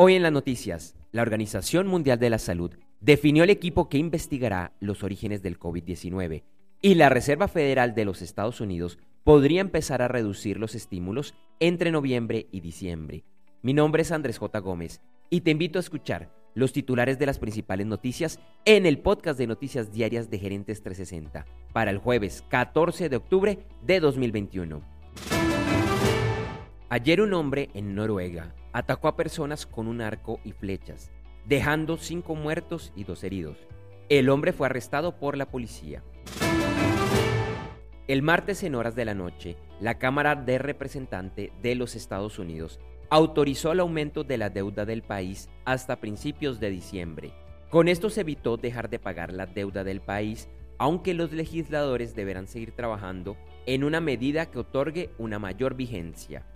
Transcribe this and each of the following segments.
Hoy en las noticias, la Organización Mundial de la Salud definió el equipo que investigará los orígenes del COVID-19 y la Reserva Federal de los Estados Unidos podría empezar a reducir los estímulos entre noviembre y diciembre. Mi nombre es Andrés J. Gómez y te invito a escuchar los titulares de las principales noticias en el podcast de Noticias Diarias de Gerentes 360 para el jueves 14 de octubre de 2021. Ayer un hombre en Noruega atacó a personas con un arco y flechas, dejando cinco muertos y dos heridos. El hombre fue arrestado por la policía. El martes en horas de la noche, la Cámara de Representantes de los Estados Unidos autorizó el aumento de la deuda del país hasta principios de diciembre. Con esto se evitó dejar de pagar la deuda del país, aunque los legisladores deberán seguir trabajando en una medida que otorgue una mayor vigencia.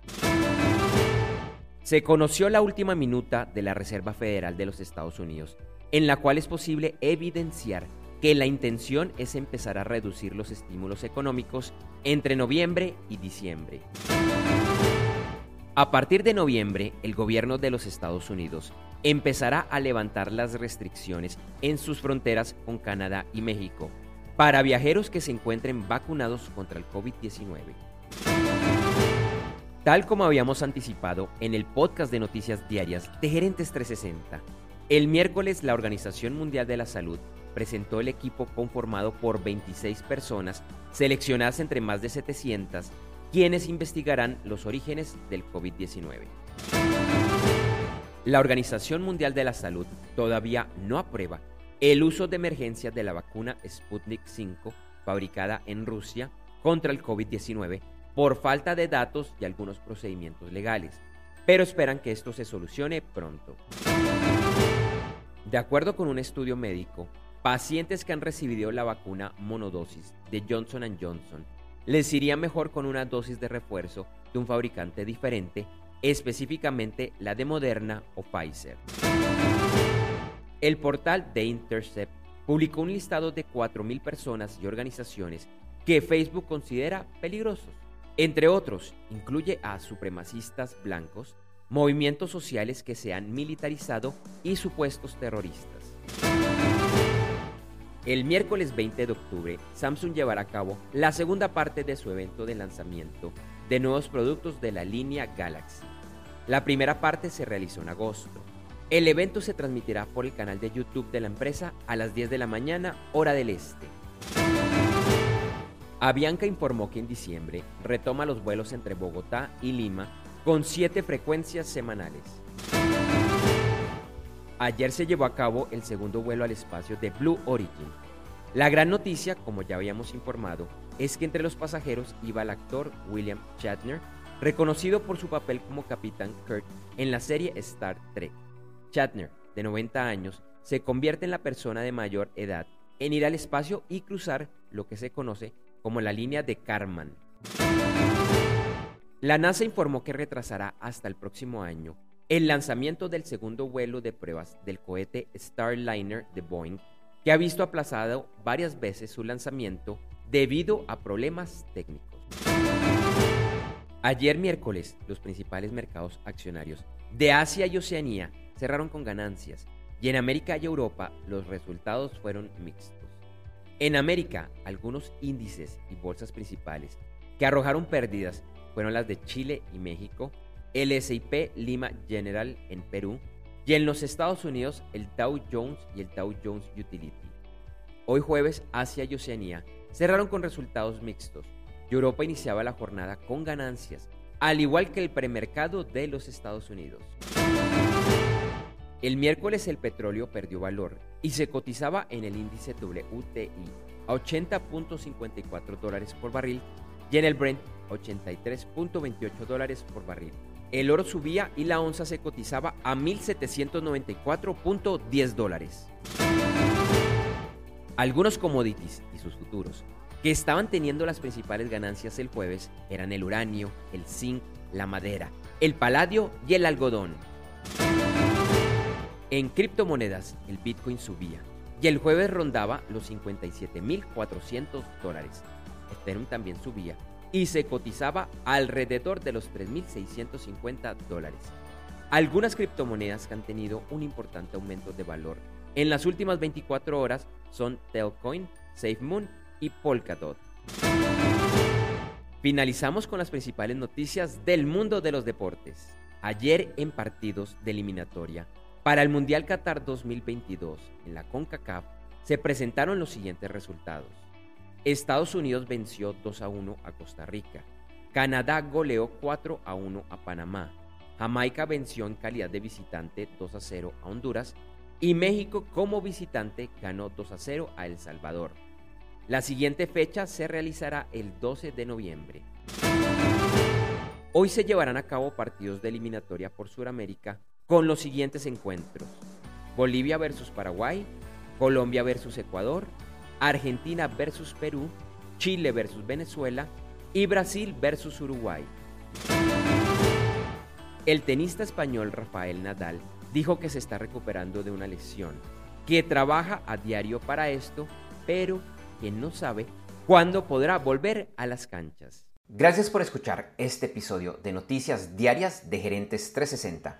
Se conoció la última minuta de la Reserva Federal de los Estados Unidos, en la cual es posible evidenciar que la intención es empezar a reducir los estímulos económicos entre noviembre y diciembre. A partir de noviembre, el gobierno de los Estados Unidos empezará a levantar las restricciones en sus fronteras con Canadá y México para viajeros que se encuentren vacunados contra el COVID-19. Tal como habíamos anticipado en el podcast de noticias diarias de Gerentes 360, el miércoles la Organización Mundial de la Salud presentó el equipo conformado por 26 personas seleccionadas entre más de 700, quienes investigarán los orígenes del COVID-19. La Organización Mundial de la Salud todavía no aprueba el uso de emergencia de la vacuna Sputnik 5 fabricada en Rusia contra el COVID-19 por falta de datos y algunos procedimientos legales, pero esperan que esto se solucione pronto. De acuerdo con un estudio médico, pacientes que han recibido la vacuna monodosis de Johnson Johnson les iría mejor con una dosis de refuerzo de un fabricante diferente, específicamente la de Moderna o Pfizer. El portal The Intercept publicó un listado de 4.000 personas y organizaciones que Facebook considera peligrosos. Entre otros, incluye a supremacistas blancos, movimientos sociales que se han militarizado y supuestos terroristas. El miércoles 20 de octubre, Samsung llevará a cabo la segunda parte de su evento de lanzamiento de nuevos productos de la línea Galaxy. La primera parte se realizó en agosto. El evento se transmitirá por el canal de YouTube de la empresa a las 10 de la mañana, hora del este. Avianca informó que en diciembre retoma los vuelos entre Bogotá y Lima con siete frecuencias semanales. Ayer se llevó a cabo el segundo vuelo al espacio de Blue Origin. La gran noticia, como ya habíamos informado, es que entre los pasajeros iba el actor William Shatner, reconocido por su papel como Capitán Kirk en la serie Star Trek. Shatner, de 90 años, se convierte en la persona de mayor edad en ir al espacio y cruzar lo que se conoce como la línea de Karman. La NASA informó que retrasará hasta el próximo año el lanzamiento del segundo vuelo de pruebas del cohete Starliner de Boeing, que ha visto aplazado varias veces su lanzamiento debido a problemas técnicos. Ayer miércoles, los principales mercados accionarios de Asia y Oceanía cerraron con ganancias y en América y Europa los resultados fueron mixtos. En América, algunos índices y bolsas principales que arrojaron pérdidas fueron las de Chile y México, el SIP Lima General en Perú y en los Estados Unidos el Dow Jones y el Dow Jones Utility. Hoy jueves, Asia y Oceanía cerraron con resultados mixtos y Europa iniciaba la jornada con ganancias, al igual que el premercado de los Estados Unidos. El miércoles el petróleo perdió valor y se cotizaba en el índice WTI a 80.54 dólares por barril y en el Brent 83.28 dólares por barril. El oro subía y la onza se cotizaba a 1.794.10 dólares. Algunos commodities y sus futuros que estaban teniendo las principales ganancias el jueves eran el uranio, el zinc, la madera, el paladio y el algodón. En criptomonedas, el Bitcoin subía y el jueves rondaba los 57.400 dólares. Ethereum también subía y se cotizaba alrededor de los 3.650 dólares. Algunas criptomonedas que han tenido un importante aumento de valor en las últimas 24 horas son Telcoin, SafeMoon y Polkadot. Finalizamos con las principales noticias del mundo de los deportes. Ayer en partidos de eliminatoria para el Mundial Qatar 2022 en la CONCACAF se presentaron los siguientes resultados. Estados Unidos venció 2 a 1 a Costa Rica. Canadá goleó 4 a 1 a Panamá. Jamaica venció en calidad de visitante 2 a 0 a Honduras y México como visitante ganó 2 a 0 a El Salvador. La siguiente fecha se realizará el 12 de noviembre. Hoy se llevarán a cabo partidos de eliminatoria por Sudamérica con los siguientes encuentros. Bolivia versus Paraguay, Colombia versus Ecuador, Argentina versus Perú, Chile versus Venezuela y Brasil versus Uruguay. El tenista español Rafael Nadal dijo que se está recuperando de una lesión, que trabaja a diario para esto, pero que no sabe cuándo podrá volver a las canchas. Gracias por escuchar este episodio de Noticias Diarias de Gerentes 360